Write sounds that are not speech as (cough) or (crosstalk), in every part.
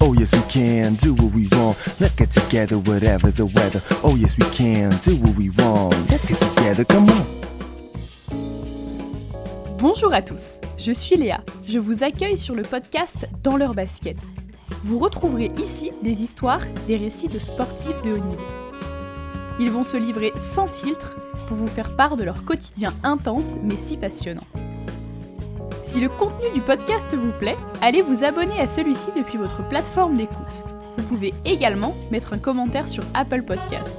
Oh yes we can do what we want. Let's get together whatever the weather. Oh yes we can do what we want. Let's get together, come on. Bonjour à tous, je suis Léa. Je vous accueille sur le podcast Dans leur basket. Vous retrouverez ici des histoires, des récits de sportifs de haut niveau. Ils vont se livrer sans filtre pour vous faire part de leur quotidien intense mais si passionnant. Si le contenu du podcast vous plaît, allez vous abonner à celui-ci depuis votre plateforme d'écoute. Vous pouvez également mettre un commentaire sur Apple Podcast.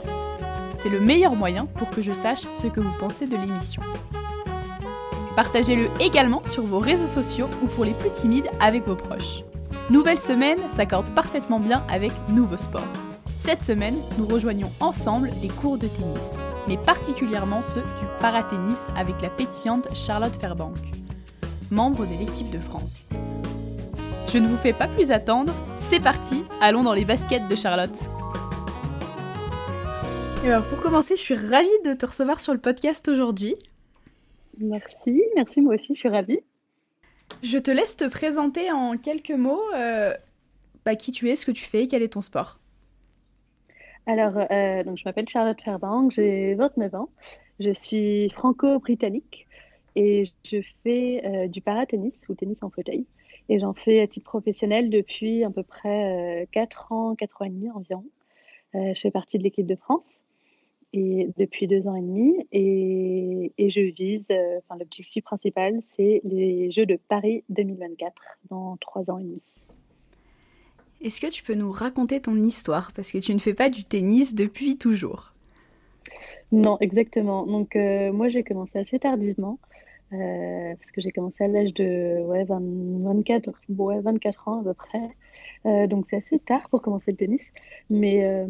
C'est le meilleur moyen pour que je sache ce que vous pensez de l'émission. Partagez-le également sur vos réseaux sociaux ou pour les plus timides avec vos proches. Nouvelle semaine s'accorde parfaitement bien avec Nouveau Sport. Cette semaine, nous rejoignons ensemble les cours de tennis, mais particulièrement ceux du paratennis avec la pétillante Charlotte Fairbank membre de l'équipe de France. Je ne vous fais pas plus attendre, c'est parti, allons dans les baskets de Charlotte. alors pour commencer, je suis ravie de te recevoir sur le podcast aujourd'hui. Merci, merci moi aussi, je suis ravie. Je te laisse te présenter en quelques mots euh, bah, qui tu es, ce que tu fais, quel est ton sport. Alors, euh, donc je m'appelle Charlotte Fairbank, j'ai 29 ans, je suis franco-britannique et je fais euh, du paratennis ou tennis en fauteuil. Et j'en fais à titre professionnel depuis à peu près 4 euh, ans, 4 ans et demi environ. Euh, je fais partie de l'équipe de France et depuis deux ans et demi et, et je vise, enfin l'objectif principal, c'est les Jeux de Paris 2024 dans trois ans et demi. Est-ce que tu peux nous raconter ton histoire? Parce que tu ne fais pas du tennis depuis toujours Non, exactement. Donc moi j'ai commencé assez tardivement. Euh, parce que j'ai commencé à l'âge de ouais, 24, ouais, 24 ans à peu près. Euh, donc c'est assez tard pour commencer le tennis. Mais euh,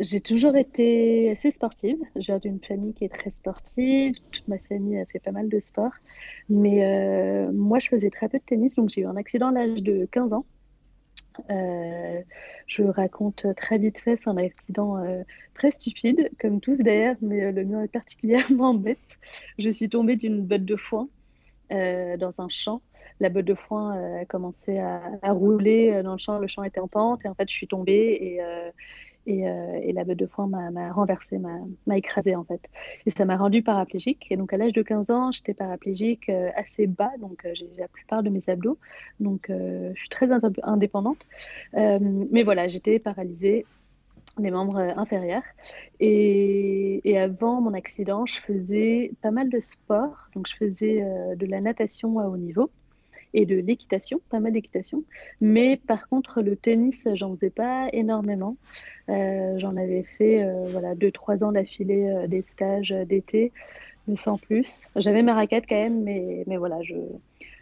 j'ai toujours été assez sportive. Je viens d'une famille qui est très sportive. Toute ma famille a fait pas mal de sport. Mais moi, je faisais très peu de tennis. Donc j'ai eu un accident à l'âge de 15 ans. Euh, je raconte très vite fait, c'est un accident euh, très stupide, comme tous d'ailleurs, mais euh, le mien est particulièrement (laughs) bête. Je suis tombée d'une botte de foin dans un champ. La botte de foin a commencé à, à, rouler dans le champ, le champ était en pente, et en fait je suis tombée et euh, et, la botte de foin m'a renversé, m'a écrasé en fait. Et ça m'a rendu paraplégique. Et donc à l'âge de 15 ans, j'étais paraplégique euh, assez bas, donc euh, j'ai la plupart de mes abdos. Donc je suis très indépendante. mais voilà, j'étais paralysée des membres inférieurs. Et, et, avant mon accident, je faisais pas mal de sport. Donc je faisais de la natation à haut niveau et de l'équitation, pas mal d'équitation. Mais par contre, le tennis, j'en faisais pas énormément. Euh, j'en avais fait euh, voilà, deux, trois ans d'affilée euh, des stages d'été, mais sans plus. J'avais ma raquette quand même, mais, mais voilà, je,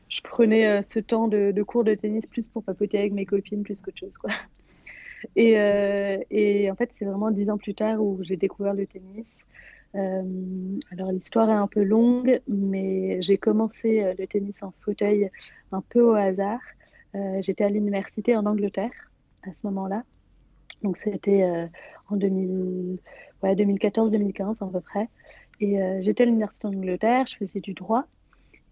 je prenais ce temps de, de, cours de tennis plus pour papoter avec mes copines plus qu'autre chose. Quoi. Et, et en fait, c'est vraiment dix ans plus tard où j'ai découvert le tennis. Euh, alors l'histoire est un peu longue, mais j'ai commencé euh, le tennis en fauteuil un peu au hasard. Euh, j'étais à l'université en Angleterre à ce moment-là. Donc c'était en 2014-2015 à peu près. Et j'étais à l'université en Angleterre, je faisais du droit.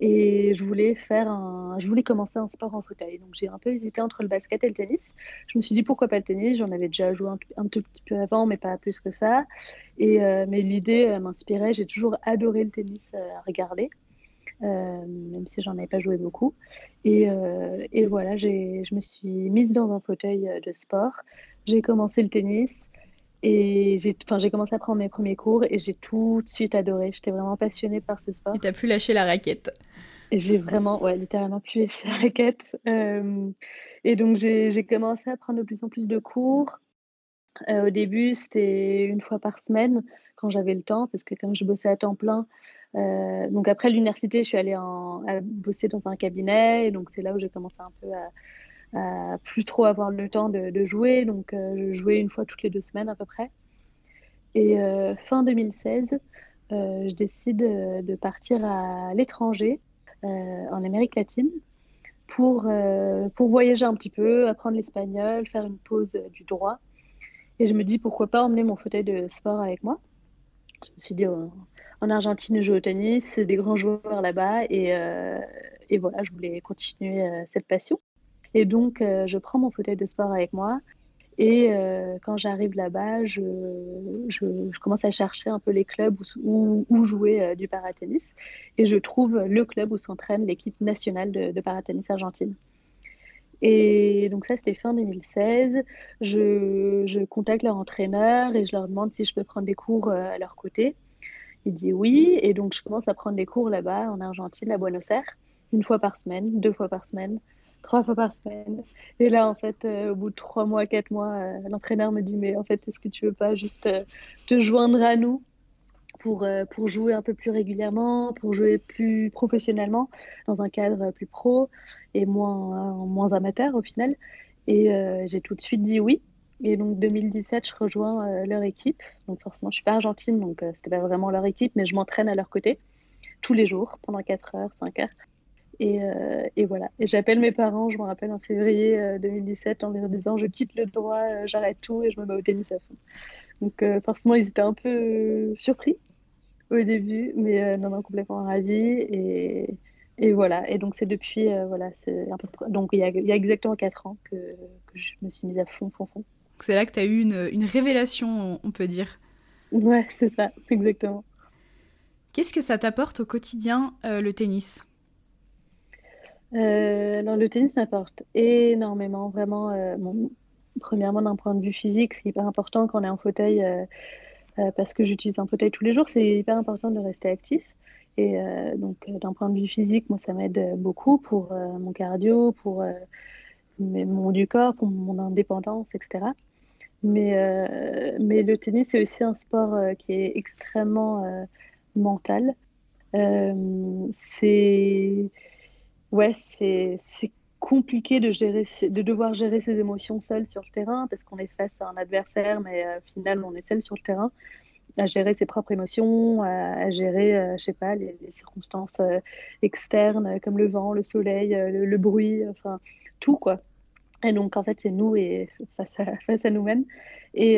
Et je voulais faire un, je voulais commencer un sport en fauteuil. Donc j'ai un peu hésité entre le basket et le tennis. Je me suis dit pourquoi pas le tennis? J'en avais déjà joué un, tout petit peu avant, mais pas plus que ça. Et euh, mais l'idée euh, m'inspirait. J'ai toujours adoré le tennis euh, à regarder, même si j'en avais pas joué beaucoup. Et, et voilà, je me suis mise dans un fauteuil de sport. J'ai commencé le tennis. Et j'ai j'ai commencé à prendre mes premiers cours et j'ai tout de suite adoré. J'étais vraiment passionnée par ce sport. Et t'as pu lâcher la raquette. J'ai vraiment, ouais, littéralement pu lâcher la raquette. Euh, et donc j'ai commencé à prendre de plus en plus de cours. Euh, au début, c'était une fois par semaine quand j'avais le temps, parce que comme je bossais à temps plein, euh, donc après l'université, je suis allée en, à bosser dans un cabinet, et donc c'est là où j'ai commencé un peu à, à plus trop avoir le temps de, jouer. Donc, euh, je jouais une fois toutes les deux semaines à peu près. Et euh, fin 2016, euh, je décide de partir à l'étranger, en Amérique latine, pour, pour voyager un petit peu, apprendre l'espagnol, faire une pause du droit. Et je me dis pourquoi pas emmener mon fauteuil de sport avec moi. Je me suis dit, en Argentine, je joue au tennis, des grands joueurs là-bas. Et, et, voilà, je voulais continuer cette passion. Et donc, je prends mon fauteuil de sport avec moi et euh, quand j'arrive là-bas, je, commence à chercher un peu les clubs où, jouer euh, du paratennis. Et je trouve le club où s'entraîne l'équipe nationale de, de, paratennis argentine. Et donc ça, c'était fin 2016. Je, contacte leur entraîneur et je leur demande si je peux prendre des cours euh, à leur côté. Il dit oui. Et donc, je commence à prendre des cours là-bas en Argentine, à Buenos Aires, une fois par semaine, deux fois par semaine trois fois par semaine. Et là, en fait, euh, au bout de trois mois, quatre mois, euh, l'entraîneur me dit Mais en fait, est-ce que tu veux pas juste euh, te joindre à nous pour, pour jouer un peu plus régulièrement, pour jouer plus professionnellement, dans un cadre plus pro et moins, moins amateur au final? Et j'ai tout de suite dit oui. Et donc 2017, je rejoins leur équipe. Donc forcément, je suis pas argentine, donc c'était pas vraiment leur équipe, mais je m'entraîne à leur côté tous les jours pendant 4 heures, 5 heures. Et, euh, et, voilà. Et j'appelle mes parents, je me rappelle en février 2017, euh, en leur disant je quitte le droit, euh, j'arrête tout et je me mets au tennis à fond. Donc forcément, ils étaient un peu surpris au début, mais non, non, complètement ravis. Et, et voilà. Et donc c'est depuis, voilà, c'est un peu donc il y, a, il y a exactement 4 ans que, que, je me suis mise à fond, fond, fond. C'est là que tu as eu une, une révélation, on peut dire. Ouais, c'est ça, exactement. Qu'est-ce que ça t'apporte au quotidien, le tennis? Euh, le tennis m'apporte énormément, vraiment. Euh, premièrement, d'un point de vue physique, c'est hyper important quand on est en fauteuil, euh, parce que j'utilise un fauteuil tous les jours, c'est hyper important de rester actif. Et donc, d'un point de vue physique, moi, ça m'aide beaucoup pour mon cardio, pour mon du corps, pour mon indépendance, etc. Mais, mais le tennis, c'est aussi un sport qui est extrêmement mental. c'est ouais, c'est compliqué de, gérer, de devoir gérer ses émotions seul sur le terrain parce qu'on est face à un adversaire, mais euh, finalement on est seul sur le terrain à gérer ses propres émotions, à, gérer, euh, je sais pas, les, circonstances euh, externes comme le vent, le soleil, le, bruit, enfin tout quoi. Et donc en fait c'est nous et face à, (laughs) face à nous-mêmes. Et,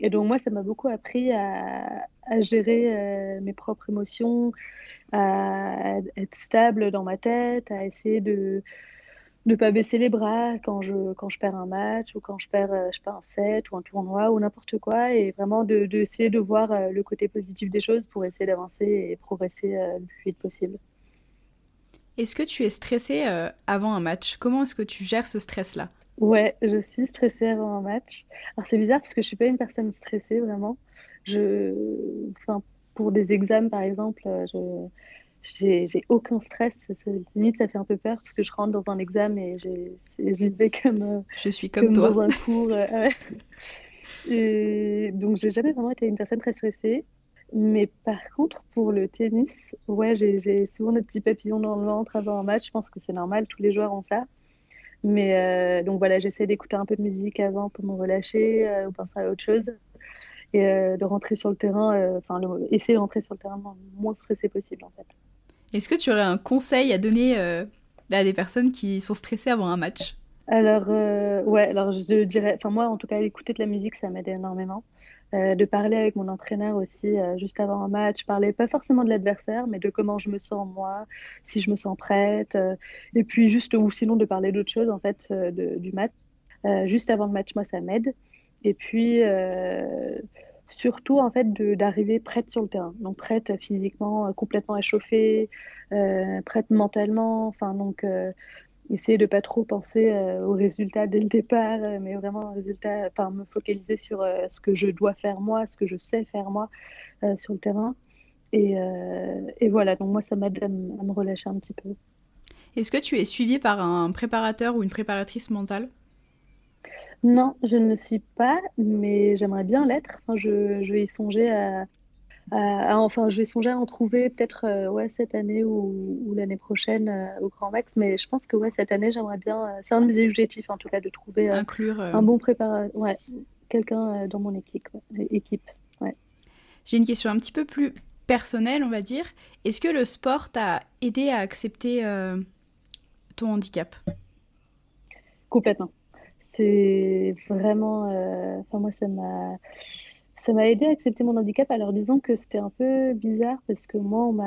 et, donc moi ça m'a beaucoup appris à, à gérer mes propres émotions, à être stable dans ma tête, à essayer de ne pas baisser les bras quand je, quand je perds un match ou quand je perds, euh, je perds un set ou un tournoi ou n'importe quoi et vraiment d'essayer de, essayer de voir euh, le côté positif des choses pour essayer d'avancer et progresser euh, le plus vite possible. Est-ce que tu es stressée avant un match? Comment est-ce que tu gères ce stress-là? Ouais, je suis stressée avant un match. Alors c'est bizarre parce que je suis pas une personne stressée vraiment. Je, enfin, pour des examens, par exemple, euh, je j'ai aucun stress. Limite, ça fait un peu peur parce que je rentre dans un examen et j'y vais comme. Euh, je suis comme, toi. Dans un cours. Euh, et donc, j'ai jamais vraiment été une personne très stressée. Mais par contre, pour le tennis, ouais, j'ai souvent des petits papillons dans le ventre avant un match. Je pense que c'est normal, tous les joueurs ont ça. Mais donc voilà, j'essaie d'écouter un peu de musique avant pour me relâcher ou penser à autre chose et euh, de rentrer sur le terrain, euh, enfin essayer de rentrer sur le terrain le moins stressé possible en fait. Est-ce que tu aurais un conseil à donner euh, à des personnes qui sont stressées avant un match? Alors ouais, alors je dirais, enfin moi en tout cas écouter de la musique ça m'aide énormément. De parler avec mon entraîneur aussi juste avant un match, parler pas forcément de l'adversaire, mais de comment je me sens moi, si je me sens prête, et puis juste ou sinon de parler d'autre chose en fait du match. juste avant le match, moi ça m'aide. Et puis, euh, surtout, en fait, d'arriver prête sur le terrain. Donc, prête physiquement, euh, complètement échauffée, euh, prête mentalement. Enfin, donc, essayer de pas trop penser aux résultats dès le départ, mais vraiment résultat, enfin, me focaliser sur ce que je dois faire moi, ce que je sais faire moi sur le terrain. Et, et, voilà, donc moi, ça m'aide à, à, me relâcher un petit peu. Est-ce que tu es suivie par un préparateur ou une préparatrice mentale? Non, je ne le suis pas, mais j'aimerais bien l'être. Enfin, je, je, vais y songer à, à, enfin, je vais songer à en trouver peut-être euh, ouais, cette année ou, ou l'année prochaine euh, au Grand Max. Mais je pense que ouais, cette année, j'aimerais bien. Euh, c'est un de mes objectifs en tout cas de trouver Inclure, un bon préparateur, ouais, quelqu'un dans mon équipe. équipe ouais. J'ai une question un petit peu plus personnelle, on va dire. Est-ce que le sport t'a aidé à accepter ton handicap? Complètement c'est vraiment. Euh, enfin, moi, ça m'a. Ça m'a aidé à accepter mon handicap. Alors, disons que c'était un peu bizarre parce que moi, on.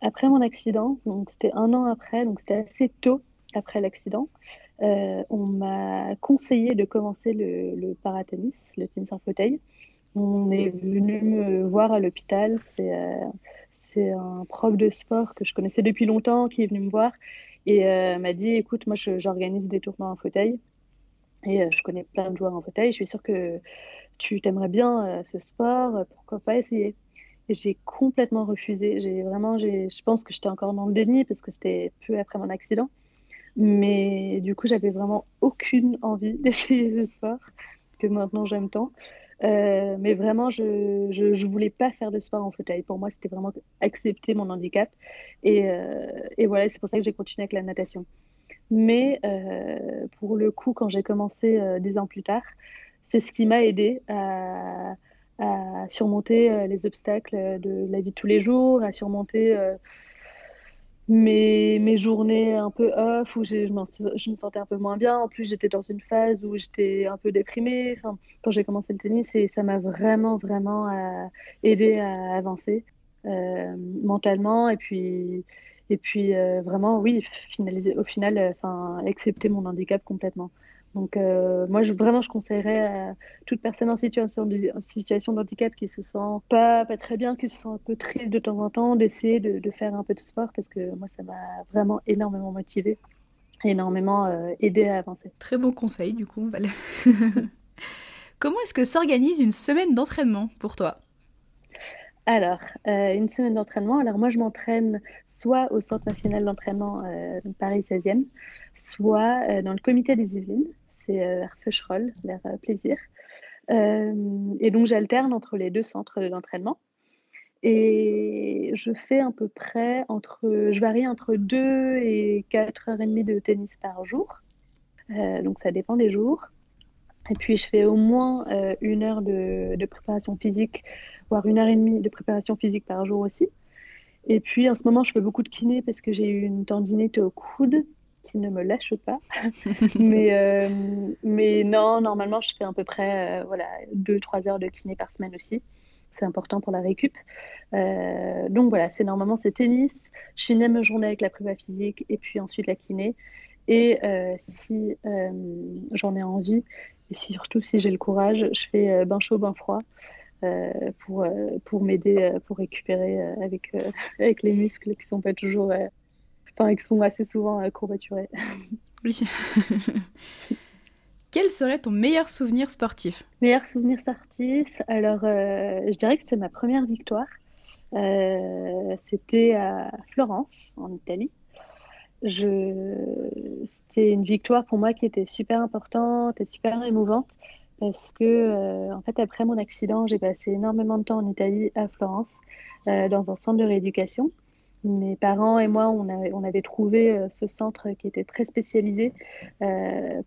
Après mon accident, donc c'était un an après, donc c'était assez tôt. après l'accident, on m'a conseillé de commencer le, le paratennis, le tennis en fauteuil. On est venu me voir à l'hôpital. C'est un prof de sport que je connaissais depuis longtemps qui est venu me voir et m'a dit écoute, moi j'organise des tournois en fauteuil et je connais plein de joueurs en fauteuil. Je suis sûre que tu t'aimerais bien ce sport, pourquoi pas essayer? J'ai complètement refusé. J'ai vraiment, je pense que j'étais encore dans le déni parce que c'était peu après mon accident. Mais du coup, j'avais vraiment aucune envie (laughs) d'essayer ce sport que maintenant j'aime tant. Euh, mais vraiment, je, ne voulais pas faire de sport en fauteuil. Pour moi, c'était vraiment accepter mon handicap. Et, euh, et voilà, c'est pour ça que j'ai continué avec la natation. Mais euh, pour le coup, quand j'ai commencé dix ans plus tard, c'est ce qui m'a aidé à, surmonter euh, les obstacles de la vie de tous les jours, à surmonter euh, mes, mes, journées un peu off où je, je, me sentais un peu moins bien. En plus, j'étais dans une phase où j'étais un peu déprimée enfin, quand j'ai commencé le tennis et ça m'a vraiment, vraiment euh, aidé à avancer mentalement et puis, et puis vraiment, oui, finaliser, au final, enfin, accepter mon handicap complètement. Donc, euh, moi, je, vraiment, je conseillerais à toute personne en situation, de, situation d'handicap qui se sent pas, pas très bien, qui se sent un peu triste de temps en temps, d'essayer de, de, faire un peu de sport parce que moi, ça m'a vraiment énormément motivée, énormément euh, aidé à avancer. Très bon conseil, du coup. (laughs) Comment est-ce que s'organise une semaine d'entraînement pour toi? Alors, euh, une semaine d'entraînement. Alors, moi, je m'entraîne soit au Centre national d'entraînement euh, Paris 16e, soit euh, dans le comité des Yvelines, c'est vers Feucherolles, vers Plaisir. et donc, j'alterne entre les deux centres d'entraînement. Et je fais à peu près entre, je varie entre 2 et 4 heures et demie de tennis par jour. donc, ça dépend des jours. Et puis, je fais au moins une heure de, de préparation physique voire une heure et demie de préparation physique par jour aussi. Et puis en ce moment, je fais beaucoup de kiné parce que j'ai eu une tendinite au coude qui ne me lâche pas. (laughs) mais, euh, mais non, normalement, je fais à peu près euh, voilà, 2-3 heures de kiné par semaine aussi. C'est important pour la récup. Euh, donc voilà, c'est normalement c'est tennis. Je finis ma journée avec la prépa physique et puis ensuite la kiné. Et si j'en ai envie, et surtout si j'ai le courage, je fais bain chaud, bain froid. Euh, pour, euh, pour m'aider euh, pour récupérer avec, (laughs) avec les muscles qui sont pas toujours, enfin, qui sont assez souvent courbaturés. (laughs) Oui. (laughs) Quel serait ton meilleur souvenir sportif? Meilleur souvenir sportif Alors, je dirais que c'est ma première victoire. C'était à Florence, en Italie. Je... C'était une victoire pour moi qui était super importante et super émouvante parce que euh, en fait après mon accident j'ai passé énormément de temps en Italie à Florence euh, dans un centre de rééducation mes parents et moi on avait, trouvé euh, ce centre qui était très spécialisé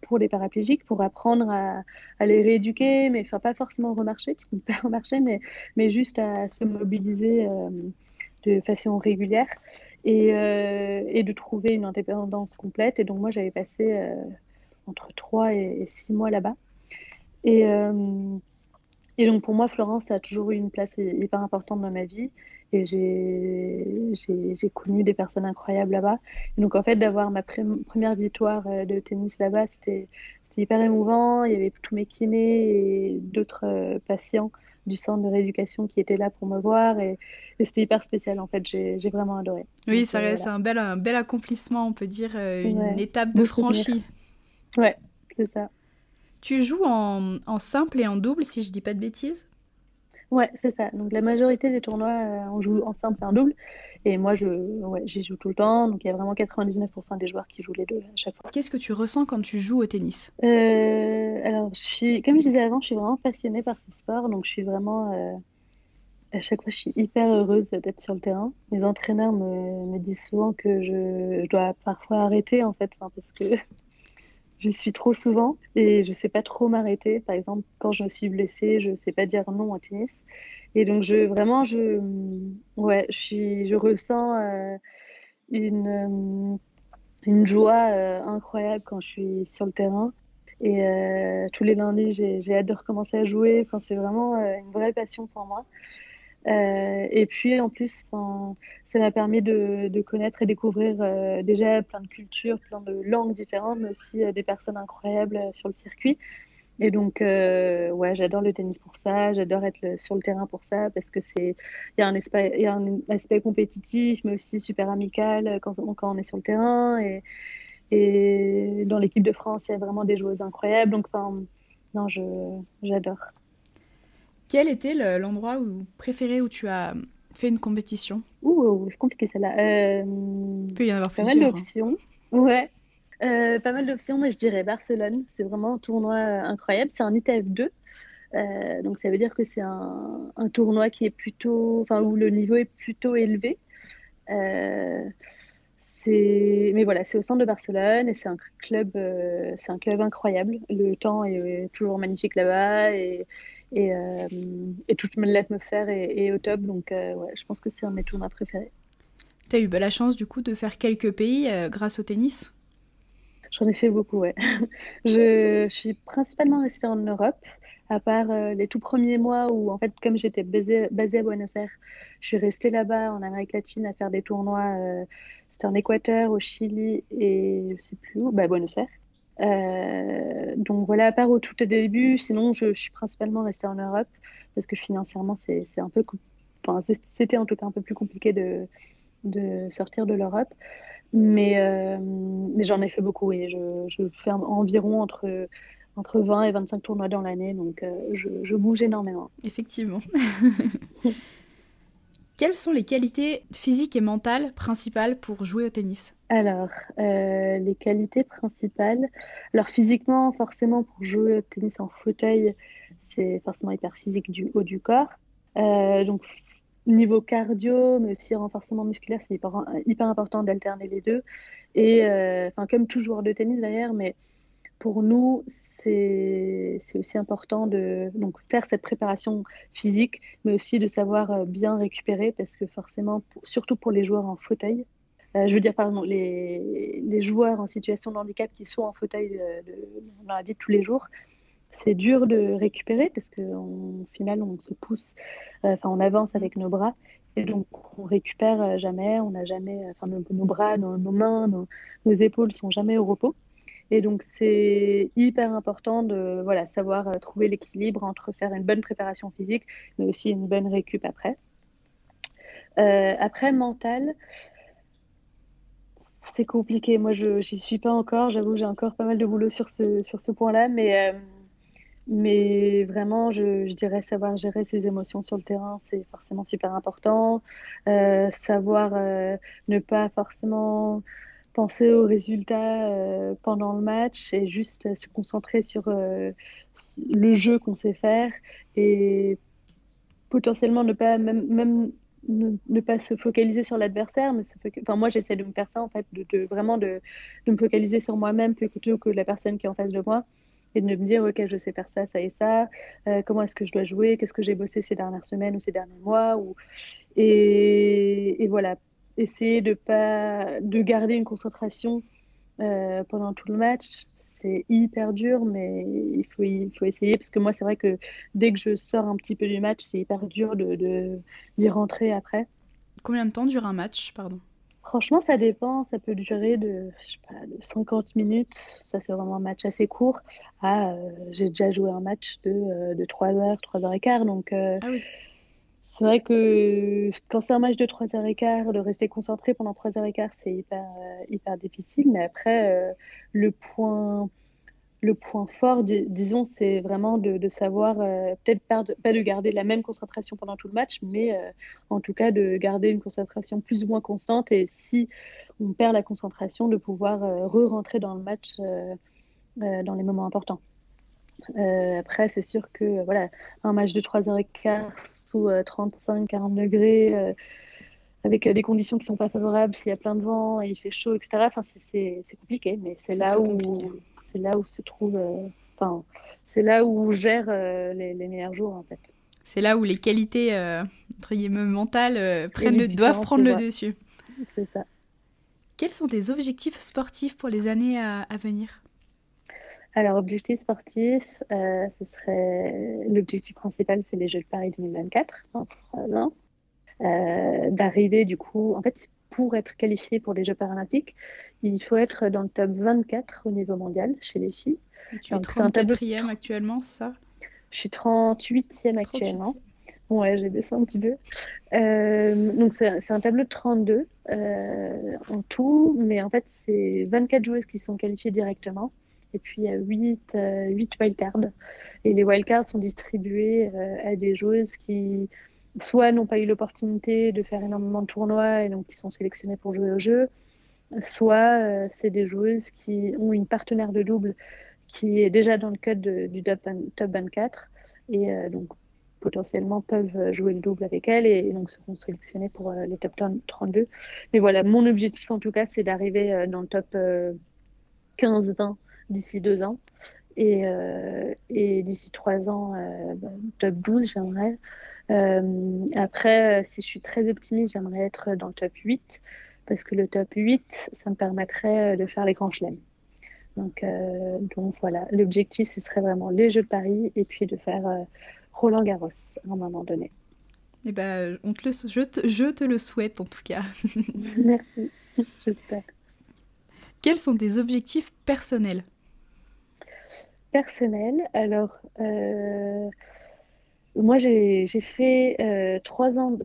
pour les paraplégiques pour apprendre à, les rééduquer mais enfin pas forcément remarcher parce qu'on peut (laughs) remarcher mais, juste à se mobiliser de façon régulière et, de trouver une indépendance complète. Et donc moi j'avais passé entre 3 et 6 mois là-bas. Et, euh, et donc pour moi, Florence a toujours eu une place hyper importante dans ma vie. Et j'ai connu des personnes incroyables là-bas. Donc en fait, d'avoir ma première victoire euh, de tennis là-bas, c'était hyper émouvant. Il y avait tous mes kinés et d'autres euh, patients du centre de rééducation qui étaient là pour me voir. Et, c'était hyper spécial en fait. J'ai vraiment adoré. Oui, ça c'est un bel, un bel accomplissement, on peut dire, une étape de franchie. Ouais, c'est ça. Tu joues en, simple et en double, si je dis pas de bêtises? Ouais, c'est ça. Donc la majorité des tournois, euh, on joue en simple et en double. Et moi, je, ouais, j'y joue tout le temps. Donc il y a vraiment 99% des joueurs qui jouent les deux à chaque fois. Qu'est-ce que tu ressens quand tu joues au tennis? Euh, Alors, je suis, comme je disais avant, je suis vraiment passionnée par ce sport. Donc je suis vraiment. Euh, à chaque fois, je suis hyper heureuse d'être sur le terrain. Mes entraîneurs me, me disent souvent que je, je, dois parfois arrêter, en fait, parce que je suis trop souvent et je sais pas trop m'arrêter. Par exemple, quand je me suis blessée, je sais pas dire non au tennis. Et donc, je, vraiment, je, ouais, je, suis, je ressens euh, une, euh, une joie euh, incroyable quand je suis sur le terrain. Et tous les lundis, j'ai hâte de recommencer à jouer. Enfin, c'est vraiment une vraie passion pour moi. Et puis en plus, ça m'a permis de, connaître et découvrir déjà plein de cultures, plein de langues différentes, mais aussi des personnes incroyables sur le circuit. Et donc, euh, ouais, j'adore le tennis pour ça, j'adore être sur le terrain pour ça, parce que c'est, il y a un aspect, compétitif, mais aussi super amical quand, on est sur le terrain. Et, et dans l'équipe de France, il y a vraiment des joueuses incroyables. Donc, non, j'adore. Quel était l'endroit où, préféré où tu as fait une compétition? Ouh, c'est compliqué celle-là. Euh, il peut y en avoir plusieurs. Pas mal hein. d'options. Ouais. Euh, pas mal d'options, mais je dirais Barcelone. C'est vraiment un tournoi euh, incroyable. C'est un ITF 2. Euh, donc ça veut dire que c'est un, tournoi qui est plutôt, enfin où le niveau est plutôt élevé. c'est, mais voilà, c'est au centre de Barcelone et c'est un club, c'est un club incroyable. Le temps est, toujours magnifique là-bas et, et, et toute l'atmosphère est, au top. Donc ouais, je pense que c'est un de mes tournois préférés. Tu as eu la chance du coup de faire quelques pays grâce au tennis? J'en ai fait beaucoup, ouais. (laughs) je, suis principalement restée en Europe, à part euh, les tout premiers mois où, en fait, comme j'étais basée, basée, à Buenos Aires, je suis restée là-bas en Amérique latine à faire des tournois. Euh, c'était en Équateur, au Chili et je sais plus où, bah, Buenos Aires. Euh, donc voilà, à part au tout début, sinon je, suis principalement restée en Europe parce que financièrement c'est un peu, enfin, c'était en tout cas un peu plus compliqué de, de sortir de l'Europe. Mais, euh, mais j'en ai fait beaucoup et je, je, fais environ entre, entre 20 et 25 tournois dans l'année, donc euh, je, je, bouge énormément. Effectivement. (laughs) Quelles sont les qualités physiques et mentales principales pour jouer au tennis? Alors, euh, les qualités principales. Alors, physiquement, forcément, pour jouer au tennis en fauteuil, c'est forcément hyper physique du haut du corps. donc, niveau cardio, mais aussi renforcement musculaire, c'est hyper, hyper, important d'alterner les deux. Et euh, enfin, comme tout joueur de tennis d'ailleurs, mais pour nous, c'est aussi important de donc, faire cette préparation physique, mais aussi de savoir euh, bien récupérer, parce que forcément, surtout pour les joueurs en fauteuil, euh, je veux dire, pardon, les, joueurs en situation de handicap qui sont en fauteuil dans la vie de tous les jours, c'est dur de récupérer parce qu'au final, on se pousse, euh, enfin, on avance avec nos bras et donc on récupère euh, jamais, on n'a jamais, enfin, nos, bras, nos, mains, nos, épaules sont jamais au repos. Et donc, c'est hyper important de voilà, savoir euh, trouver l'équilibre entre faire une bonne préparation physique, mais aussi une bonne récup après. après, mental, c'est compliqué. Moi, je n'y suis pas encore. J'avoue, j'ai encore pas mal de boulot sur ce, sur ce point-là, mais mais vraiment, je, je, dirais savoir gérer ses émotions sur le terrain, c'est forcément super important. Euh, savoir euh, ne pas forcément penser aux résultats euh, pendant le match et juste se concentrer sur euh, le jeu qu'on sait faire et potentiellement ne pas même, même ne, pas se focaliser sur l'adversaire, mais enfin moi j'essaie de me faire ça en fait, de, vraiment de, me focaliser sur moi-même plutôt que la personne qui est en face de moi et de me dire, OK, je sais faire ça, ça et ça, euh, comment est-ce que je dois jouer, qu'est-ce que j'ai bossé ces dernières semaines ou ces derniers mois. Ou... Et voilà, essayer de, pas, de garder une concentration euh, pendant tout le match, c'est hyper dur, mais il faut, il faut essayer parce que moi, c'est vrai que dès que je sors un petit peu du match, c'est hyper dur d'y de, d'y rentrer après. Combien de temps dure un match, pardon? Franchement, ça dépend. Ça peut durer de, je sais pas, de 50 minutes. Ça, c'est vraiment un match assez court. Ah, euh, j'ai déjà joué un match de, euh, de 3 heures, 3 heures et quart. Donc, euh, ah oui. C'est vrai que quand c'est un match de 3 heures et quart, de rester concentré pendant 3 heures et quart, c'est hyper, hyper difficile. Mais après, le point le point fort, disons, c'est vraiment de, savoir, euh, peut-être pas, de garder la même concentration pendant tout le match, mais euh, en tout cas de garder une concentration plus ou moins constante. Et si on perd la concentration, de pouvoir euh, re-rentrer dans le match dans les moments importants. Après, c'est sûr que voilà, un match de 3h15 sous 35-40 degrés, avec des conditions qui ne sont pas favorables, s'il y a plein de vent et il fait chaud, etc. Enfin, c'est compliqué, mais c'est là où c'est là où se trouve, euh, enfin, c'est là où on gère euh, les, meilleurs jours en fait. C'est là où les qualités euh, entre guillemets mentales prennent le, doivent prendre le dessus. C'est ça. Quels sont tes objectifs sportifs pour les années à, venir? Alors, objectif sportif, euh, ce serait l'objectif principal, c'est les Jeux de Paris 2024, en trois ans. Euh, d'arriver du coup, en fait, pour être qualifié pour les Jeux paralympiques, il faut être dans le top 24 au niveau mondial chez les filles. Et tu es 34e actuellement, ça? Je suis 38e actuellement. Ouais, j'ai baissé un petit peu. Euh, donc, c'est un tableau de 32 euh, en tout, mais en fait, c'est 24 joueuses qui sont qualifiées directement. Et puis, il y a 8, 8 wildcards. Et les wildcards sont distribués à des joueuses qui, soit n'ont pas eu l'opportunité de faire énormément de tournois et donc qui sont sélectionnées pour jouer au jeu, soit euh, c'est des joueuses qui ont une partenaire de double qui est déjà dans le cadre du top, 24 et euh, donc potentiellement peuvent jouer le double avec elle et, donc seront sélectionnées pour euh, les top 32. Mais voilà, mon objectif en tout cas, c'est d'arriver dans le top 15-20 d'ici deux ans. Et, et d'ici trois ans, bah, top 12, j'aimerais. Euh, après, euh, si je suis très optimiste, j'aimerais être dans le top 8 parce que le top 8, ça me permettrait euh, de faire les grands chelems. Donc, donc voilà, l'objectif, ce serait vraiment les Jeux de Paris et puis de faire Roland Garros à un moment donné. Eh ben, on te le, je, te, je te le souhaite en tout cas. (laughs) Merci, j'espère. Quels sont tes objectifs personnels? Personnels, alors moi, j'ai fait euh, trois ans,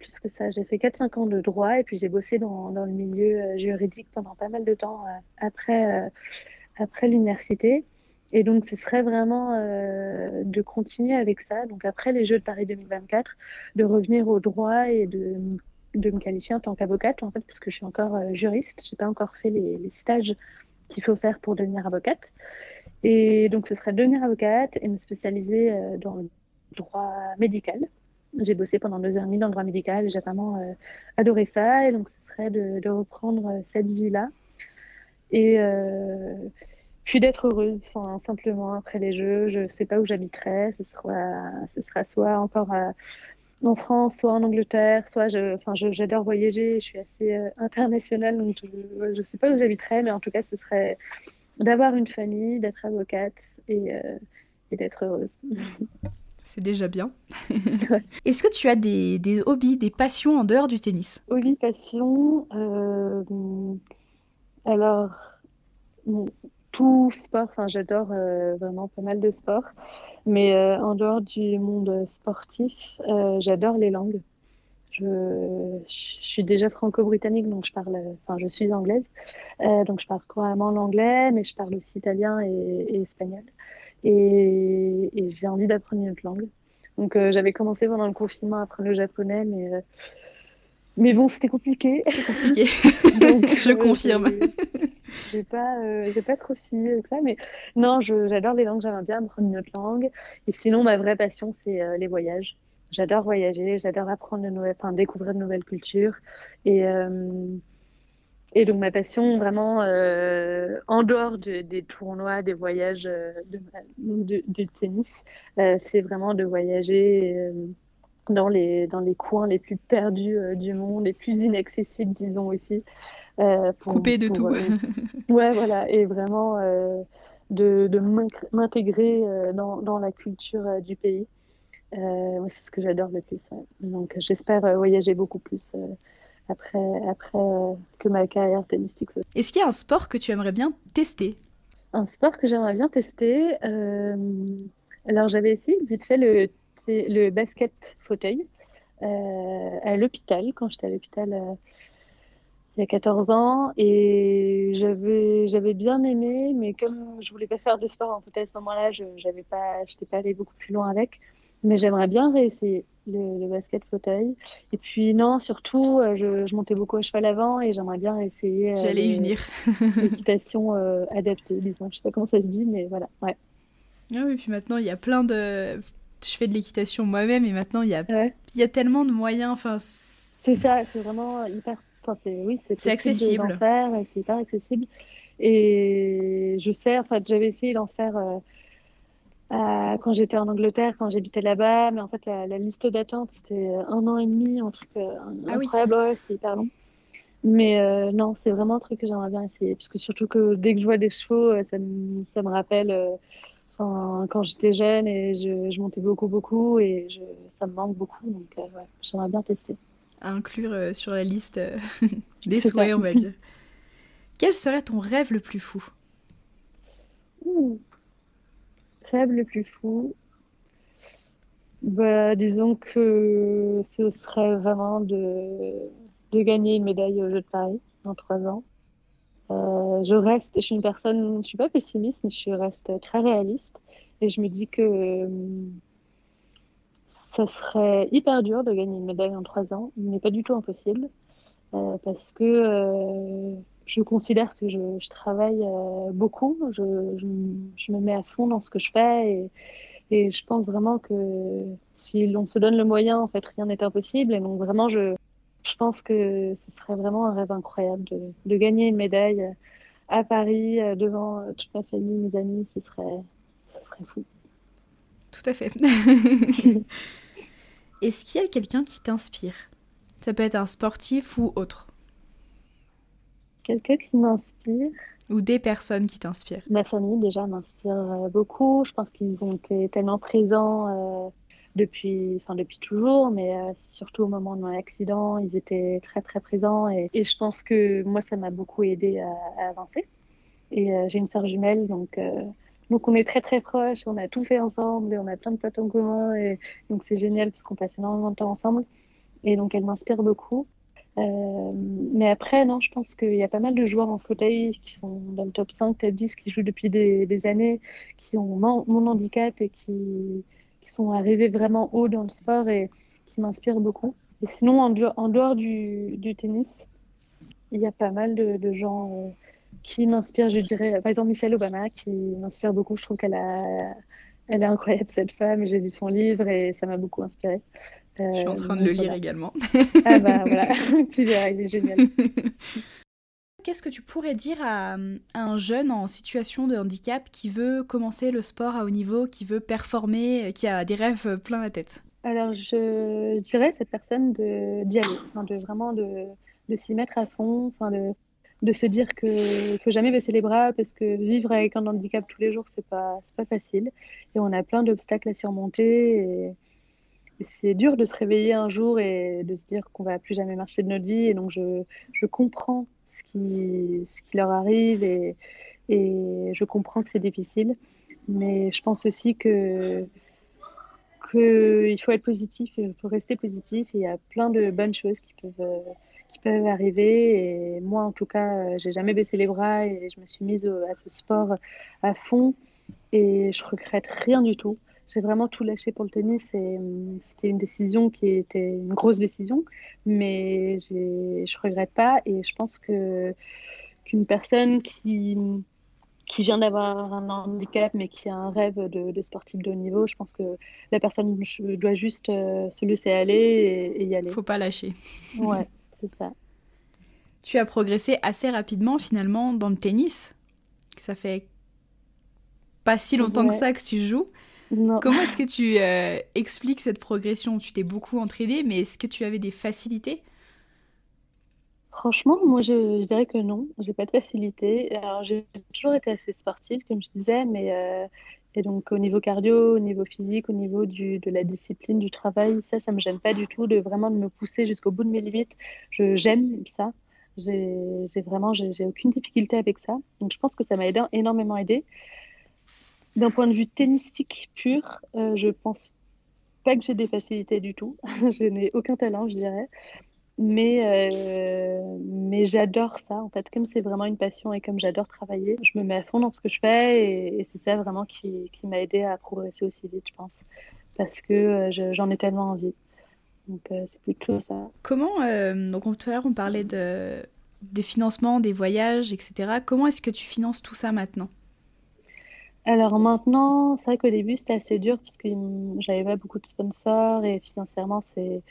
plus que ça, j'ai fait 4-5 ans de droit et puis j'ai bossé dans, le milieu euh, juridique pendant pas mal de temps euh, après, l'université. Et donc, ce serait vraiment de continuer avec ça. Donc, après les Jeux de Paris 2024, de revenir au droit et de, me qualifier en tant qu'avocate, en fait, parce que je suis encore juriste. Je n'ai pas encore fait les stages qu'il faut faire pour devenir avocate. Et donc, ce serait devenir avocate et me spécialiser dans le droit médical. J'ai bossé pendant deux heures et demie dans le droit médical et j'ai vraiment euh, adoré ça. Et donc, ce serait de, reprendre euh, cette vie-là. Et euh, puis d'être heureuse, enfin, simplement après les Jeux. Je ne sais pas où j'habiterai. Ce sera, ce sera soit encore en France, soit en Angleterre, soit enfin, j'adore voyager. Je suis assez internationale, donc je ne sais pas où j'habiterai, mais en tout cas, ce serait d'avoir une famille, d'être avocate et, et d'être heureuse. (laughs) C'est déjà bien. (laughs) Est-ce que tu as des, des, hobbies, des passions en dehors du tennis? Hobby, passion. Euh, alors, tout sport, enfin, j'adore euh, vraiment pas mal de sports. Mais euh, en dehors du monde sportif, j'adore les langues. Je, je, suis déjà franco-britannique, donc je parle, enfin, je suis anglaise, donc je parle couramment l'anglais, mais je parle aussi italien et, et espagnol et, j'ai envie d'apprendre une autre langue. Donc euh, j'avais commencé pendant le confinement à apprendre le japonais, mais euh, mais bon, c'était compliqué. (laughs) C'est compliqué. (laughs) Donc, je euh, confirme. J'ai pas, j'ai pas trop suivi avec ça, mais non, j'adore les langues, j'aimerais bien apprendre une autre langue. Et sinon, ma vraie passion, c'est les voyages. J'adore voyager, j'adore apprendre de nouvelles, enfin découvrir de nouvelles cultures. Et et donc ma passion vraiment euh, en dehors des tournois, des voyages euh, de, de, tennis, euh, c'est vraiment de voyager dans les dans les coins les plus perdus du monde, les plus inaccessibles disons aussi. Pour, Couper de tout. ouais voilà et vraiment de, de m'intégrer dans, dans, la culture du pays. C'est ce que j'adore le plus. Donc j'espère voyager beaucoup plus après, après euh, que ma carrière tennistique. Est-ce qu'il y a un sport que tu aimerais bien tester? Un sport que j'aimerais bien tester. Euh, alors j'avais essayé vite fait le, le basket fauteuil euh, à l'hôpital, quand j'étais à l'hôpital il y a 14 ans. Et j'avais, j'avais bien aimé, mais comme je voulais pas faire de sport en fauteuil à ce moment-là, je n'étais pas, pas allée beaucoup plus loin avec. Mais j'aimerais bien réessayer le, basket fauteuil. Et puis non, surtout, euh, je, montais beaucoup à cheval avant et j'aimerais bien essayer. Euh, J'allais y venir. (laughs) (laughs) L'équitation euh, adaptée, disons. Je sais pas comment ça se dit, mais voilà. Ouais. Ah oui, puis maintenant il y a plein de. Je fais de l'équitation moi-même et maintenant il y a, il y a tellement de moyens. Enfin, c'est ça, c'est vraiment hyper. Enfin, oui, c'est accessible. C'est hyper accessible. Et je sais, en fait, j'avais essayé d'en faire euh, quand j'étais en Angleterre, quand j'habitais là-bas. Mais en fait, la, liste d'attente, c'était un an et demi, un truc euh, ah incroyable. c'était hyper long. Mais euh, non, c'est vraiment un truc que j'aimerais bien essayer. Parce que surtout que dès que je vois des chevaux, euh, ça me, ça me rappelle euh, quand j'étais jeune et je, je montais beaucoup, beaucoup et je, ça me manque beaucoup. Donc euh, ouais, j'aimerais bien tester. À inclure euh, sur la liste euh, (laughs) des souhaits, ça. on va dire. (laughs) Quel serait ton rêve le plus fou? Ouh. Le plus fou. Bah, disons que ce serait vraiment de, de gagner une médaille aux Jeux de Paris dans trois ans. Euh, je reste, je suis une personne, je suis pas pessimiste, mais je reste très réaliste. Et je me dis que euh, ça serait hyper dur de gagner une médaille en trois ans, mais pas du tout impossible. Euh, parce que euh, je considère que je, je travaille euh, beaucoup, je, je, je me mets à fond dans ce que je fais et, et je pense vraiment que si l'on se donne le moyen, en fait, rien n'est impossible. Et donc vraiment, je, je pense que ce serait vraiment un rêve incroyable de, de gagner une médaille à Paris euh, devant toute ma famille, mes amis, ce serait, ce serait fou. Tout à fait. (laughs) (laughs) Est-ce qu'il y a quelqu'un qui t'inspire? Ça peut être un sportif ou autre. Quelqu'un qui m'inspire. Ou des personnes qui t'inspirent. Ma famille déjà m'inspire euh, beaucoup. Je pense qu'ils ont été tellement présents euh, depuis, enfin depuis toujours, mais euh, surtout au moment de mon accident, ils étaient très très présents et, et je pense que moi ça m'a beaucoup aidé à, à avancer. Et euh, j'ai une sœur jumelle, donc donc on est très très proches, on a tout fait ensemble et on a plein de potes en commun et donc c'est génial parce qu'on passe énormément de temps ensemble et donc elle m'inspire beaucoup. Euh, mais après, non, je pense qu'il y a pas mal de joueurs en fauteuil qui sont dans le top 5, top 10, qui jouent depuis des, années, qui ont mon, handicap et qui, sont arrivés vraiment haut dans le sport et qui m'inspirent beaucoup. Et sinon, en dehors, du, tennis, il y a pas mal de, gens euh, qui m'inspirent, je dirais, par exemple Michelle Obama, qui m'inspire beaucoup. Je trouve qu'elle est incroyable, cette femme. J'ai lu son livre et ça m'a beaucoup inspirée. Je suis en train de le lire voilà. également. Ah bah voilà, (laughs) (laughs) tu verras, il est génial. (laughs) Qu'est-ce que tu pourrais dire à, à un jeune en situation de handicap qui veut commencer le sport à haut niveau, qui veut performer, qui a des rêves plein la tête? Alors, je, dirais à cette personne d'y aller, de vraiment de, de s'y mettre à fond, enfin de, de se dire que faut jamais baisser les bras parce que vivre avec un handicap tous les jours, c'est pas, c'est pas facile. Et on a plein d'obstacles à surmonter. Et c'est dur de se réveiller un jour et de se dire qu'on va plus jamais marcher de notre vie. Et donc, je, comprends ce qui, leur arrive et, et je comprends que c'est difficile. Mais je pense aussi qu'il faut être positif, il faut rester positif. Et il y a plein de bonnes choses qui peuvent, arriver. Et moi, en tout cas, j'ai jamais baissé les bras et je me suis mise à ce sport à fond. Et je regrette rien du tout. J'ai vraiment tout lâché pour le tennis et hum, c'était une décision qui était une grosse décision, mais je regrette pas et je pense que qu'une personne qui, qui vient d'avoir un handicap mais qui a un rêve de, de sportif de haut niveau, je pense que la personne doit juste euh, se laisser aller et, et y aller. Faut pas lâcher. Ouais, c'est ça. Tu as progressé assez rapidement finalement dans le tennis. Ça fait pas si longtemps que ça que tu joues. Non. Comment est-ce que tu euh, expliques cette progression? Tu t'es beaucoup entraîné, mais est-ce que tu avais des facilités? Franchement, moi, je, je dirais que non. J'ai pas de facilité. Alors, j'ai toujours été assez sportive, comme je disais, mais euh, et donc au niveau cardio, au niveau physique, au niveau du, de la discipline, du travail, ça, ça me gêne pas du tout de vraiment de me pousser jusqu'au bout de mes limites. Je, j'aime ça. J'ai, j'ai vraiment, j'ai, j'ai aucune difficulté avec ça. Donc, je pense que ça m'a aidé, énormément aidé. D'un point de vue tennistique pur, euh, je pense pas que j'ai des facilités du tout. (laughs) Je n'ai aucun talent, je dirais. Mais, euh, mais j'adore ça, en fait. Comme c'est vraiment une passion et comme j'adore travailler, je me mets à fond dans ce que je fais et, c'est ça vraiment qui, qui m'a aidé à progresser aussi vite, je pense. Parce que euh, je- j'en ai tellement envie. Donc, euh, c'est plutôt ça. Comment, donc on- tout à l'heure on parlait de, des financements, des voyages, etc. Comment est-ce que tu finances tout ça maintenant? Alors maintenant, c'est vrai qu'au début, c'était assez dur parce que j'avais pas beaucoup de sponsors et financièrement, c'est,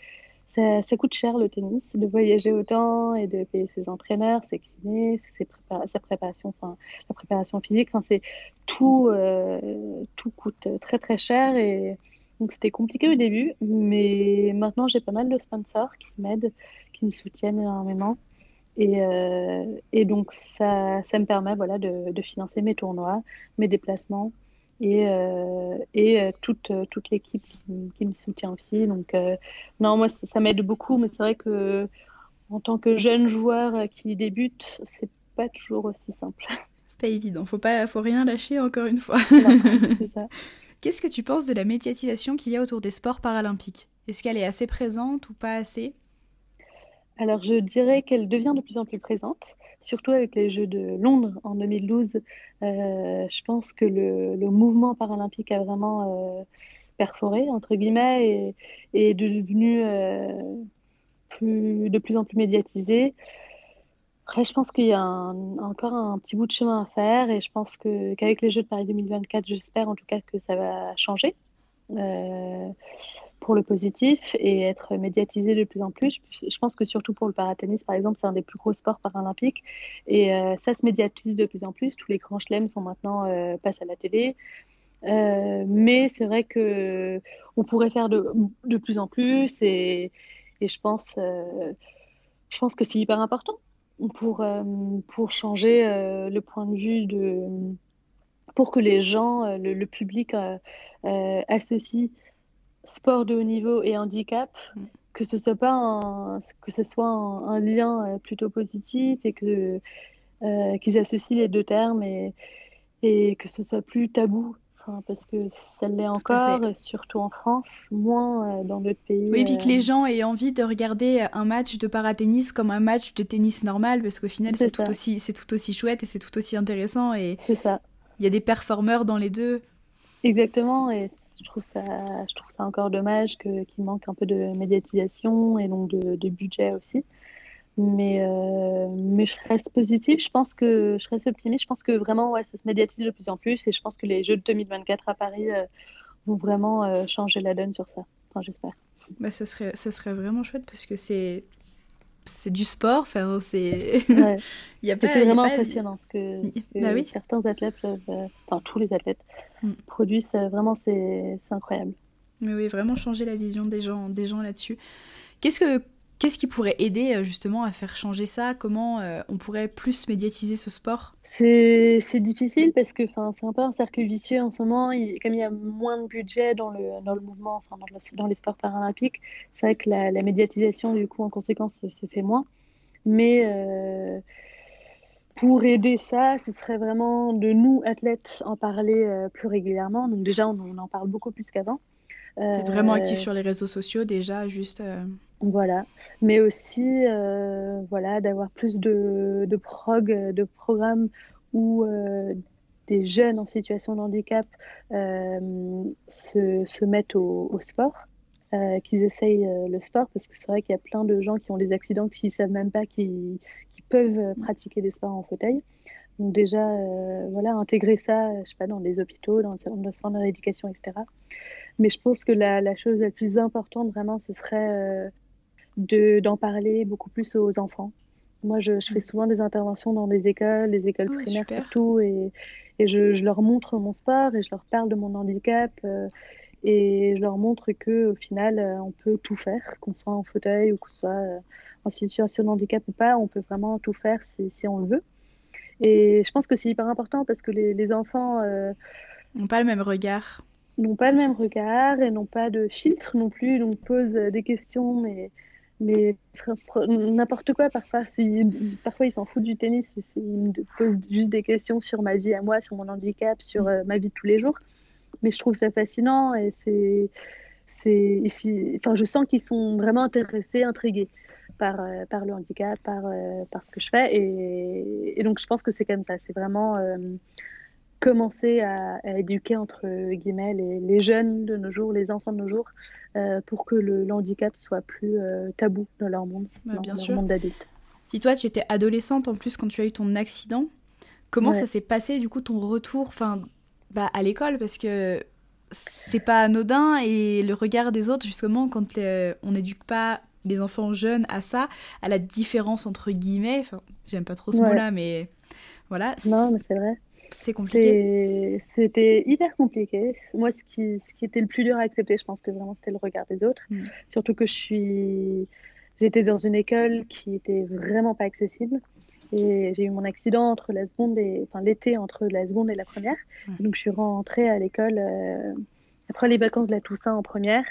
ça, ça coûte cher le tennis, de voyager autant et de payer ses entraîneurs, ses kinés, ses sa préparation, enfin, la préparation physique, enfin, c'est tout, euh, tout coûte très très cher et donc c'était compliqué au début, mais maintenant j'ai pas mal de sponsors qui m'aident, qui me soutiennent énormément. Et, et donc, ça, ça me permet voilà, de, de, financer mes tournois, mes déplacements et, et toute, toute l'équipe qui, me soutient aussi. Donc, non, moi, ça, ça m'aide beaucoup, mais c'est vrai que en tant que jeune joueur qui débute, c'est pas toujours aussi simple. C'est pas évident, faut pas, faut rien lâcher encore une fois. (laughs) Qu'est-ce que tu penses de la médiatisation qu'il y a autour des sports paralympiques? Est-ce qu'elle est assez présente ou pas assez? Alors, je dirais qu'elle devient de plus en plus présente, surtout avec les Jeux de Londres en 2012. Euh, je pense que le, mouvement paralympique a vraiment euh, perforé, entre guillemets, et est devenu euh, plus, de plus en plus médiatisé. Après, je pense qu'il y a encore un petit bout de chemin à faire et je pense que, qu'avec les Jeux de Paris 2024, j'espère en tout cas que ça va changer pour le positif et être médiatisé de plus en plus. Je pense que surtout pour le paratennis, par exemple, c'est un des plus gros sports paralympiques et euh, ça se médiatise de plus en plus. Tous les grands chelems sont maintenant euh, à la télé. mais c'est vrai que on pourrait faire de, de plus en plus et, je pense, je pense que c'est hyper important pour, euh, pour changer euh, le point de vue de pour que les gens, euh, le, public associe sport de haut niveau et handicap, mm. que ce soit pas un, que ce soit un, lien plutôt positif et que qu'ils associent les deux termes et, et que ce soit plus tabou parce que ça l'est encore, surtout en France, moins euh, dans d'autres pays. Oui, et puis que les euh. gens aient envie de regarder un match de paratennis comme un match de tennis normal, parce qu'au final, c'est tout, aussi, tout aussi chouette et c'est tout aussi intéressant. Et ça. Il y a des performeurs dans les deux. Exactement, et je trouve ça, je trouve ça encore dommage qu'il manque un peu de médiatisation et donc de, budget aussi. Mais, euh, mais je reste positive, je pense que je reste optimiste, je pense que vraiment ouais, ça se médiatise de plus en plus et je pense que les Jeux de 2024 à Paris euh, vont vraiment euh, changer la donne sur ça. Enfin, j'espère. Bah, ce, serait, ce serait vraiment chouette parce que c'est c'est du sport, enfin, c'est ouais. (laughs) y a pas, c'est vraiment impressionnant ce que, bah oui. certains athlètes peuvent, enfin tous les athlètes mm. produisent, vraiment c'est, c'est incroyable. Mais oui, vraiment changer la vision des gens, des gens là-dessus. Qu'est-ce que Qu'est-ce qui pourrait aider euh, justement à faire changer ça? Comment euh, on pourrait plus médiatiser ce sport? C'est difficile parce que c'est un peu un cercle vicieux en ce moment. comme il y a moins de budget dans le, dans le mouvement, dans, dans les sports paralympiques, c'est vrai que la, médiatisation, du coup, en conséquence, se, fait moins. Mais euh, pour aider ça, ce serait vraiment de nous, athlètes, en parler plus régulièrement. Donc déjà, on, en parle beaucoup plus qu'avant. Être vraiment actif sur les réseaux sociaux déjà, juste... Voilà, mais aussi euh, voilà d'avoir plus de, de prog, de programmes où euh, des jeunes en situation de handicap euh, se, se, mettent au, sport, qu'ils essayent le sport, parce que c'est vrai qu'il y a plein de gens qui ont des accidents qui ne savent même pas qu'ils peuvent pratiquer des sports en fauteuil. Donc déjà, voilà, intégrer ça, je sais pas, dans les hôpitaux, dans le centre de rééducation, etc. Mais je pense que la, chose la plus importante, vraiment, ce serait d'en parler beaucoup plus aux enfants. Moi, je, fais mm. souvent des interventions dans des écoles, des écoles ah primaires surtout, et, et je, leur montre mon sport et je leur parle de mon handicap. Euh, et je leur montre que au final, euh, on peut tout faire, qu'on soit en fauteuil ou qu'on soit euh, en situation de handicap ou pas, on peut vraiment tout faire si, si on le veut. Et je pense que c'est hyper important parce que les, les enfants n'ont pas le même regard. N'ont pas le même regard et n'ont pas de filtre non plus, donc posent des questions, mais mais n'importe quoi parfois parfois ils s'en foutent du tennis ils me posent juste des questions sur ma vie à moi sur mon handicap sur euh, ma vie de tous les jours. Mais je trouve ça fascinant et c'est c'est enfin je sens qu'ils sont vraiment intéressés intrigués par euh, par le handicap par euh, par ce que je fais et, et donc je pense que c'est comme ça. C'est vraiment commencer à, éduquer entre guillemets les, les, jeunes de nos jours, les enfants de nos jours, euh, pour que le, handicap soit plus euh, tabou dans leur monde, dans bien leur monde d'adulte. Et toi, tu étais adolescente en plus quand tu as eu ton accident. Comment ça s'est passé du coup ton retour, enfin, bah, à l'école? Parce que c'est pas anodin et le regard des autres justement quand on n'éduque pas les enfants jeunes à ça, à la différence entre guillemets. Enfin, j'aime pas trop ce mot-là, mais voilà. Non, mais c'est vrai. C'est compliqué. C'était hyper compliqué. Moi, ce qui, ce qui était le plus dur à accepter, je pense que vraiment c'était le regard des autres. Mm. Surtout que je suis, j'étais dans une école qui était vraiment pas accessible. Et j'ai eu mon accident entre la seconde et, enfin, l'été entre la seconde et la première. Donc, je suis rentrée à l'école euh, après les vacances de la Toussaint en première.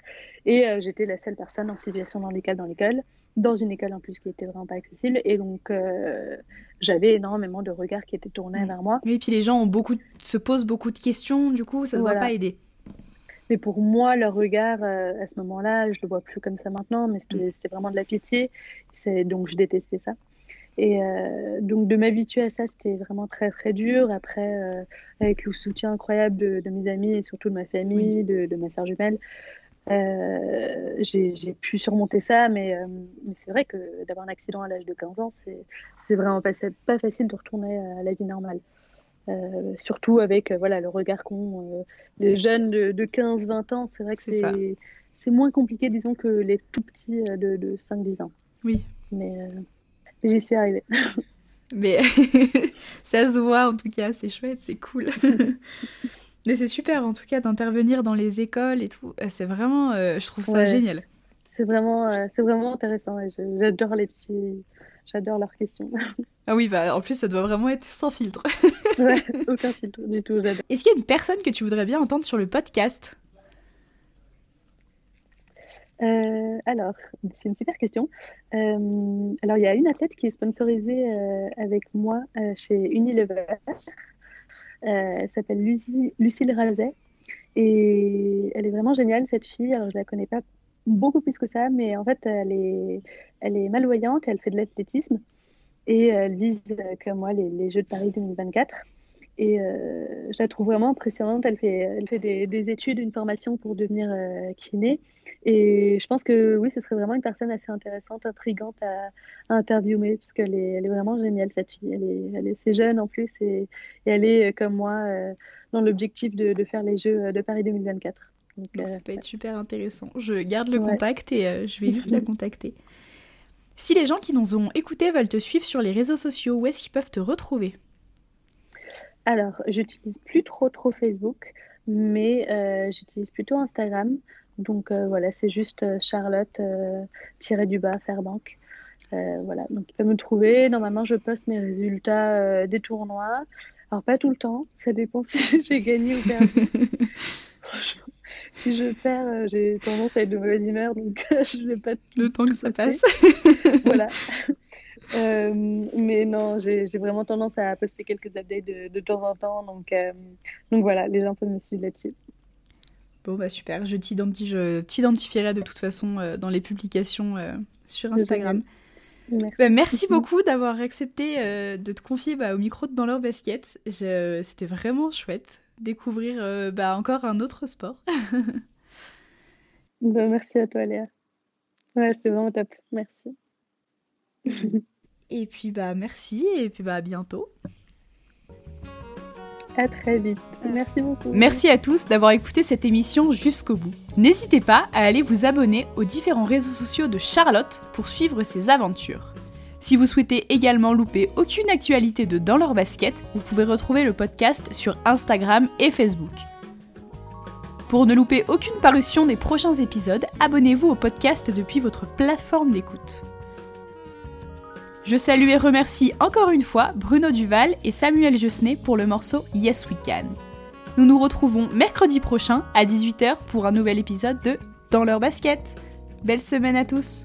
Et euh, j'étais la seule personne en situation de handicap dans l'école, dans une école en plus qui était vraiment pas accessible. Et donc, euh, j'avais énormément de regards qui étaient tournés vers moi. Oui, et puis les gens ont beaucoup, se posent beaucoup de questions, du coup, ça ne doit pas aider. Mais pour moi, leur regard, à ce moment-là, je le vois plus comme ça maintenant, mais c'était mm. vraiment de la pitié. Donc, je détestais ça. Et euh, donc de m'habituer à ça, c'était vraiment très très dur. Après, euh, avec le soutien incroyable de, mes amis et surtout de ma famille, de, ma sœur jumelle, euh, j'ai pu surmonter ça. Mais, mais c'est vrai que d'avoir un accident à l'âge de 15 ans, c'est vraiment pas, pas facile de retourner à la vie normale. surtout avec voilà, le regard qu'ont les jeunes de, de 15-20 ans. C'est vrai que c'est moins compliqué, disons, que les tout petits de, de 5-10 ans. Oui. Mais J'y suis arrivée. (laughs) Mais (laughs) ça se voit en tout cas, c'est chouette, c'est cool. (laughs) Mais c'est super en tout cas d'intervenir dans les écoles et tout. Euh, c'est vraiment, euh, je trouve ça génial. C'est vraiment, euh, c'est vraiment intéressant. J'adore les petits, j'adore leurs questions. (laughs) Ah oui, bah en plus ça doit vraiment être sans filtre. (laughs) ouais, aucun filtre du tout. Est-ce qu'il y a une personne que tu voudrais bien entendre sur le podcast? Euh, alors, c'est une super question. Euh, alors, il y a une athlète qui est sponsorisée euh, avec moi chez Unilever. Elle s'appelle Lucille Razet. Et elle est vraiment géniale, cette fille. Alors, je la connais pas beaucoup plus que ça, mais en fait, elle est, malvoyante elle fait de l'athlétisme. Et elle vise, comme moi, les, les Jeux de Paris 2024. Et euh, je la trouve vraiment impressionnante. Elle fait, elle fait des, des études, une formation pour devenir euh, kiné. Et je pense que oui, ce serait vraiment une personne assez intéressante, intrigante à, interviewer, parce qu'elle est, elle est vraiment géniale, cette fille. Elle est, elle est assez jeune en plus, et, elle est, euh, comme moi, dans l'objectif de, de, faire les Jeux de Paris 2024. Donc, ça peut être super intéressant. Je garde le contact et je vais vite la (laughs) contacter. Si les gens qui nous ont écoutés veulent te suivre sur les réseaux sociaux, où est-ce qu'ils peuvent te retrouver? Alors, j'utilise plus trop trop Facebook, mais euh, j'utilise plutôt Instagram. Donc euh, voilà, c'est juste euh, Charlotte tiré du bas Fairbank. voilà, donc il peut me trouver. Normalement, je poste mes résultats des tournois. Alors pas tout le temps, ça dépend (laughs) si j'ai gagné ou perdu. (laughs) Franchement, si je perds, j'ai tendance à être de mauvaise humeur, donc (laughs) je vais pas. Le temps que ça passe. voilà. Euh, mais non, j'ai vraiment tendance à poster quelques updates de, temps en temps. Donc, euh, donc voilà, les gens peuvent me suivre là-dessus. Bon, bah super. Je t'identifierai de toute façon euh, dans les publications sur Instagram. Merci, bah, merci beaucoup d'avoir accepté de te confier bah, au micro de Dans leur basket. C'était vraiment chouette découvrir bah, encore un autre sport. (laughs) Bah, merci à toi, Léa. Ouais, c'était vraiment top. Merci. (laughs) Et puis bah merci et puis bah à bientôt. À très vite. Merci beaucoup. Merci à tous d'avoir écouté cette émission jusqu'au bout. N'hésitez pas à aller vous abonner aux différents réseaux sociaux de Charlotte pour suivre ses aventures. Si vous souhaitez également louper aucune actualité de Dans leur basket, vous pouvez retrouver le podcast sur Instagram et Facebook. Pour ne louper aucune parution des prochains épisodes, abonnez-vous au podcast depuis votre plateforme d'écoute. Je salue et remercie encore une fois Bruno Duval et Samuel Josney pour le morceau Yes We Can. Nous nous retrouvons mercredi prochain à 18h pour un nouvel épisode de Dans leur basket. Belle semaine à tous